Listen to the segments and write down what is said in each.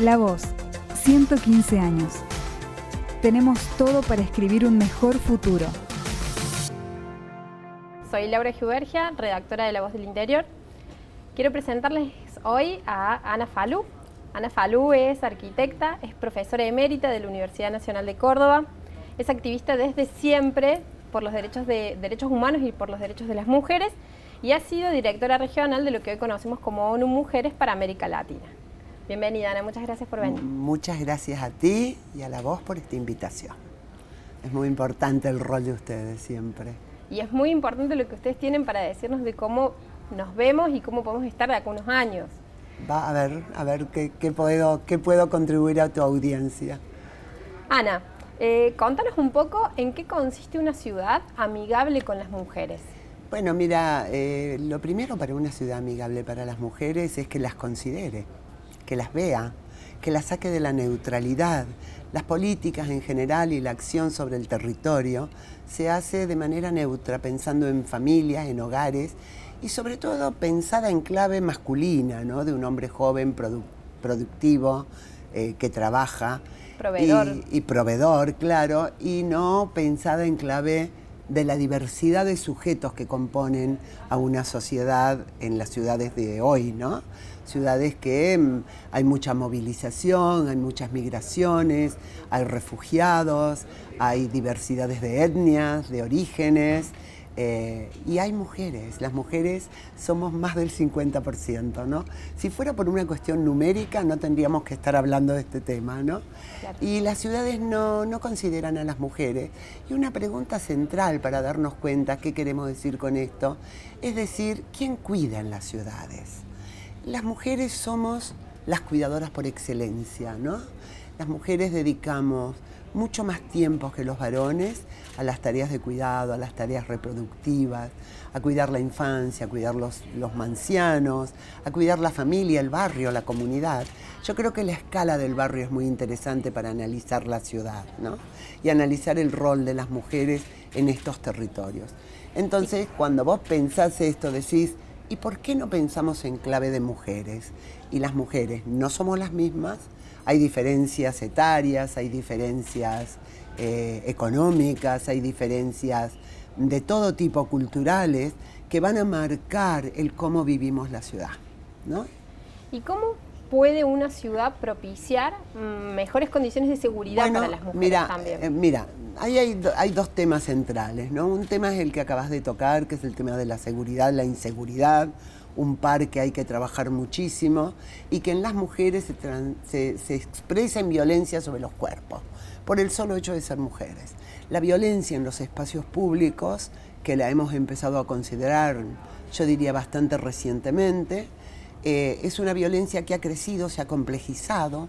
La Voz, 115 años. Tenemos todo para escribir un mejor futuro. Soy Laura Giubergia, redactora de La Voz del Interior. Quiero presentarles hoy a Ana Falú. Ana Falú es arquitecta, es profesora emérita de la Universidad Nacional de Córdoba, es activista desde siempre por los derechos, de, derechos humanos y por los derechos de las mujeres y ha sido directora regional de lo que hoy conocemos como ONU Mujeres para América Latina. Bienvenida, Ana, muchas gracias por venir. Muchas gracias a ti y a la voz por esta invitación. Es muy importante el rol de ustedes siempre. Y es muy importante lo que ustedes tienen para decirnos de cómo nos vemos y cómo podemos estar de acá unos años. Va a ver, a ver qué, puedo, qué puedo contribuir a tu audiencia. Ana, eh, contanos un poco en qué consiste una ciudad amigable con las mujeres. Bueno, mira, eh, lo primero para una ciudad amigable para las mujeres es que las considere que las vea, que las saque de la neutralidad. Las políticas en general y la acción sobre el territorio se hace de manera neutra, pensando en familias, en hogares y sobre todo pensada en clave masculina, ¿no? de un hombre joven, productivo, eh, que trabaja. Proveedor. Y, y proveedor, claro, y no pensada en clave de la diversidad de sujetos que componen a una sociedad en las ciudades de hoy, ¿no? Ciudades que mm, hay mucha movilización, hay muchas migraciones, hay refugiados, hay diversidades de etnias, de orígenes, eh, y hay mujeres, las mujeres somos más del 50%, ¿no? Si fuera por una cuestión numérica no tendríamos que estar hablando de este tema, ¿no? Y las ciudades no, no consideran a las mujeres. Y una pregunta central para darnos cuenta qué queremos decir con esto, es decir, ¿quién cuida en las ciudades? Las mujeres somos las cuidadoras por excelencia, ¿no? Las mujeres dedicamos mucho más tiempo que los varones a las tareas de cuidado, a las tareas reproductivas, a cuidar la infancia, a cuidar los, los mancianos, a cuidar la familia, el barrio, la comunidad. Yo creo que la escala del barrio es muy interesante para analizar la ciudad ¿no? y analizar el rol de las mujeres en estos territorios. Entonces, cuando vos pensás esto, decís, ¿y por qué no pensamos en clave de mujeres? Y las mujeres no somos las mismas, hay diferencias etarias, hay diferencias eh, económicas, hay diferencias de todo tipo culturales que van a marcar el cómo vivimos la ciudad. ¿no? ¿Y cómo puede una ciudad propiciar mm, mejores condiciones de seguridad para las mujeres mira, también? Eh, mira, ahí hay, hay, dos temas centrales, ¿no? Un tema es el que acabas de tocar, que es el tema de la seguridad, la inseguridad, un par que hay que trabajar muchísimo y que en las mujeres se, se, expresa en violencia sobre los cuerpos, por el solo hecho de ser mujeres. La violencia en los espacios públicos, que la hemos empezado a considerar, yo diría, bastante recientemente, eh, es una violencia que ha crecido, se ha complejizado,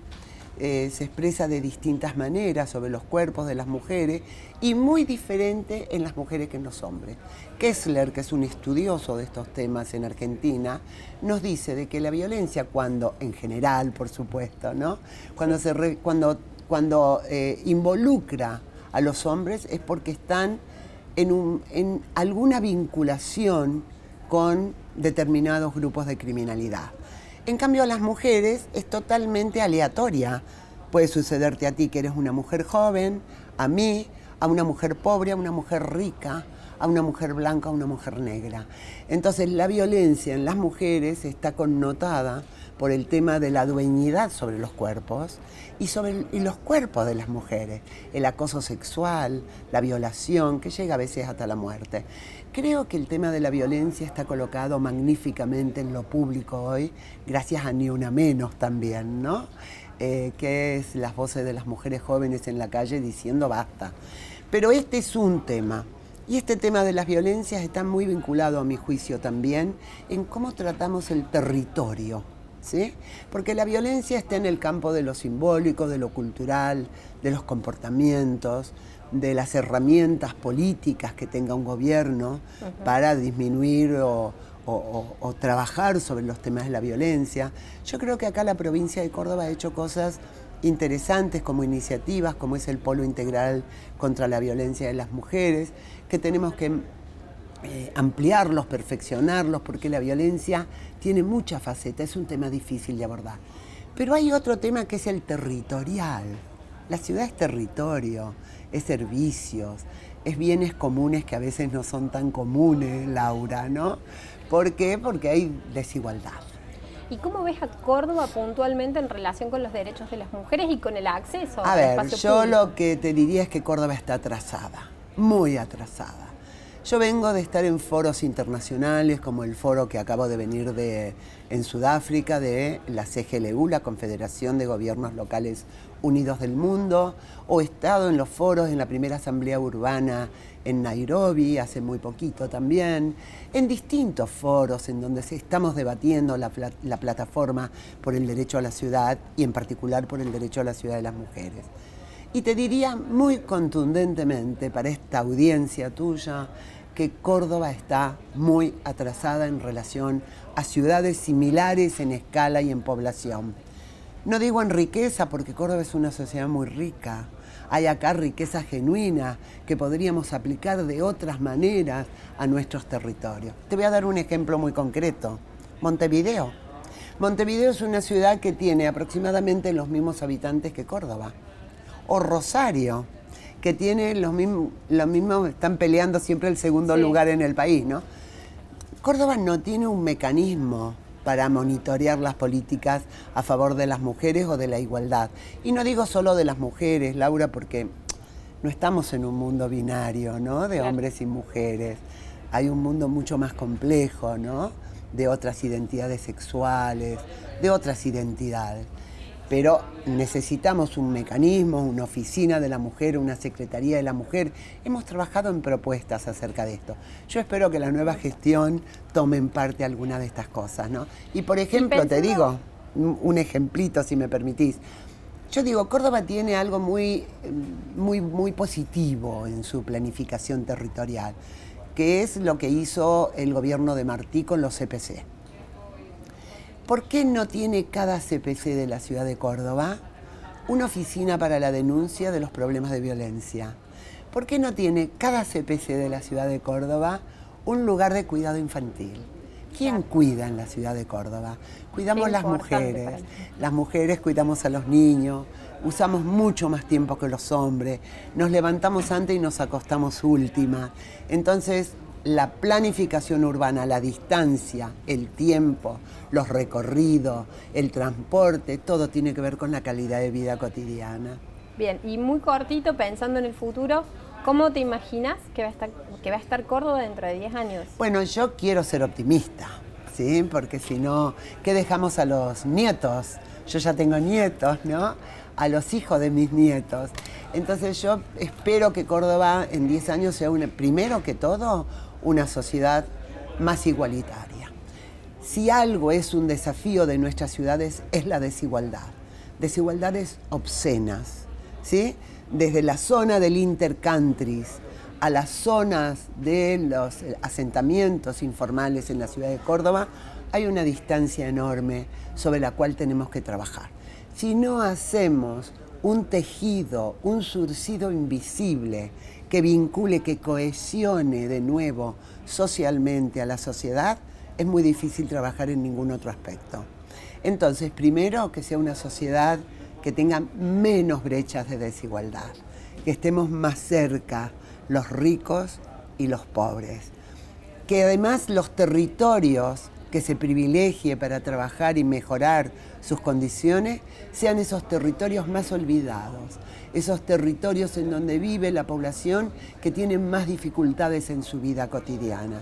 eh, se expresa de distintas maneras sobre los cuerpos de las mujeres y muy diferente en las mujeres que en los hombres. Kessler, que es un estudioso de estos temas en Argentina, nos dice de que la violencia cuando, en general por supuesto, ¿no? cuando, se cuando, cuando eh, involucra a los hombres es porque están en, un, en alguna vinculación con determinados grupos de criminalidad. En cambio, a las mujeres es totalmente aleatoria. Puede sucederte a ti que eres una mujer joven, a mí, a una mujer pobre, a una mujer rica, a una mujer blanca, a una mujer negra. Entonces, la violencia en las mujeres está connotada por el tema de la dueñidad sobre los cuerpos y sobre los cuerpos de las mujeres, el acoso sexual, la violación, que llega a veces hasta la muerte. Creo que el tema de la violencia está colocado magníficamente en lo público hoy, gracias a Ni Una Menos también, ¿no? Eh, que es las voces de las mujeres jóvenes en la calle diciendo basta. Pero este es un tema. Y este tema de las violencias está muy vinculado, a mi juicio, también en cómo tratamos el territorio. ¿Sí? Porque la violencia está en el campo de lo simbólico, de lo cultural, de los comportamientos, de las herramientas políticas que tenga un gobierno para disminuir o, trabajar sobre los temas de la violencia. Yo creo que acá la provincia de Córdoba ha hecho cosas interesantes como iniciativas, como es el Polo Integral contra la Violencia de las Mujeres, que tenemos que eh, ampliarlos, perfeccionarlos, porque la violencia tiene mucha faceta, es un tema difícil de abordar. Pero hay otro tema que es el territorial. La ciudad es territorio, es servicios, es bienes comunes que a veces no son tan comunes, Laura, ¿no? ¿Por qué? Porque hay desigualdad. ¿Y cómo ves a Córdoba puntualmente en relación con los derechos de las mujeres y con el acceso a ver, espacio yo público? lo que te diría es que Córdoba está atrasada, muy atrasada. Yo vengo de estar en foros internacionales, como el foro que acabo de venir de en Sudáfrica de la CGLU, la Confederación de Gobiernos Locales Unidos del Mundo, o he estado en los foros en la primera Asamblea Urbana en Nairobi, hace muy poquito también, en distintos foros en donde estamos debatiendo la, la plataforma por el derecho a la ciudad y en particular por el derecho a la ciudad de las mujeres. Y te diría muy contundentemente para esta audiencia tuya que Córdoba está muy atrasada en relación a ciudades similares en escala y en población. No digo en riqueza porque Córdoba es una sociedad muy rica. Hay acá riqueza genuina que podríamos aplicar de otras maneras a nuestros territorios. Te voy a dar un ejemplo muy concreto. Montevideo. Montevideo es una ciudad que tiene aproximadamente los mismos habitantes que Córdoba. O Rosario, que tiene los mismos, los mismos están peleando siempre el segundo Sí. lugar en el país, ¿no? Córdoba no tiene un mecanismo para monitorear las políticas a favor de las mujeres o de la igualdad. Y no digo solo de las mujeres, Laura, porque no estamos en un mundo binario, ¿no? De hombres y mujeres. Hay un mundo mucho más complejo, ¿no? De otras identidades sexuales, de otras identidades. Pero necesitamos un mecanismo, una oficina de la mujer, una secretaría de la mujer. Hemos trabajado en propuestas acerca de esto. Yo espero que la nueva gestión tome en parte alguna de estas cosas, ¿no? Y por ejemplo, te digo, un ejemplito, si me permitís. Yo digo, Córdoba tiene algo muy, muy, muy positivo en su planificación territorial, que es lo que hizo el gobierno de Martí con los CPC. ¿Por qué no tiene cada CPC de la ciudad de Córdoba una oficina para la denuncia de los problemas de violencia? ¿Por qué no tiene cada CPC de la ciudad de Córdoba un lugar de cuidado infantil? ¿Quién cuida en la ciudad de Córdoba? Cuidamos las mujeres. Las mujeres cuidamos a los niños, usamos mucho más tiempo que los hombres, nos levantamos antes y nos acostamos última. Entonces, la planificación urbana, la distancia, el tiempo, los recorridos, el transporte, todo tiene que ver con la calidad de vida cotidiana. Bien, y muy cortito, pensando en el futuro, ¿cómo te imaginas que va a estar, que va a estar Córdoba dentro de 10 años? Bueno, yo quiero ser optimista, ¿sí? Porque si no, ¿qué dejamos a los nietos? Yo ya tengo nietos, ¿no? A los hijos de mis nietos. Entonces yo espero que Córdoba en 10 años sea, una, primero que todo, una sociedad más igualitaria. Si algo es un desafío de nuestras ciudades es la desigualdad. Desigualdades obscenas, ¿sí? Desde la zona del intercountries a las zonas de los asentamientos informales en la ciudad de Córdoba, hay una distancia enorme sobre la cual tenemos que trabajar. Si no hacemos un tejido, un surcido invisible que vincule, que cohesione de nuevo socialmente a la sociedad, es muy difícil trabajar en ningún otro aspecto. Entonces, primero, que sea una sociedad que tenga menos brechas de desigualdad, que estemos más cerca los ricos y los pobres, que además los territorios que se privilegie para trabajar y mejorar sus condiciones sean esos territorios más olvidados, esos territorios en donde vive la población que tiene más dificultades en su vida cotidiana.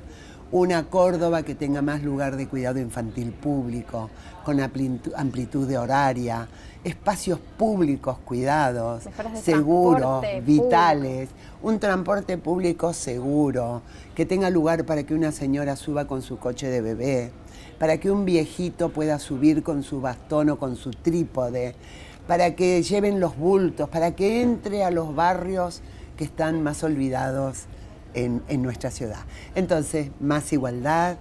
Una Córdoba que tenga más lugar de cuidado infantil público, con amplitud, de horaria, espacios públicos cuidados, seguros, vitales, un transporte público seguro, que tenga lugar para que una señora suba con su coche de bebé, para que un viejito pueda subir con su bastón o con su trípode, para que lleven los bultos, para que entre a los barrios que están más olvidados en, nuestra ciudad. Entonces, más igualdad,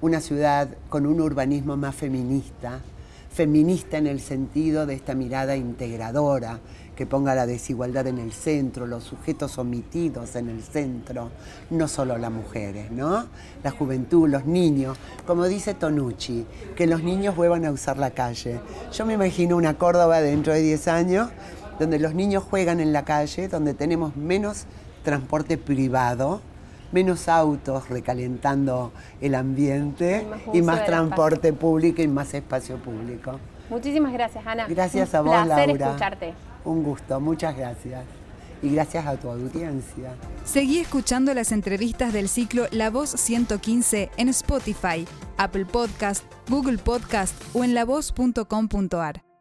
una ciudad con un urbanismo más feminista, feminista en el sentido de esta mirada integradora, que ponga la desigualdad en el centro, los sujetos omitidos en el centro, no solo las mujeres, ¿no? La juventud, los niños, como dice Tonucci, que los niños vuelvan a usar la calle. Yo me imagino una Córdoba dentro de 10 años donde los niños juegan en la calle, donde tenemos menos transporte privado, menos autos recalentando el ambiente y más, transporte público y más espacio público. Muchísimas gracias, Ana. Gracias a vos, placer Laura. escucharte. Un gusto, muchas gracias. Y gracias a tu audiencia. Seguí escuchando las entrevistas del ciclo La Voz 115 en Spotify, Apple Podcast, Google Podcast o en lavoz.com.ar.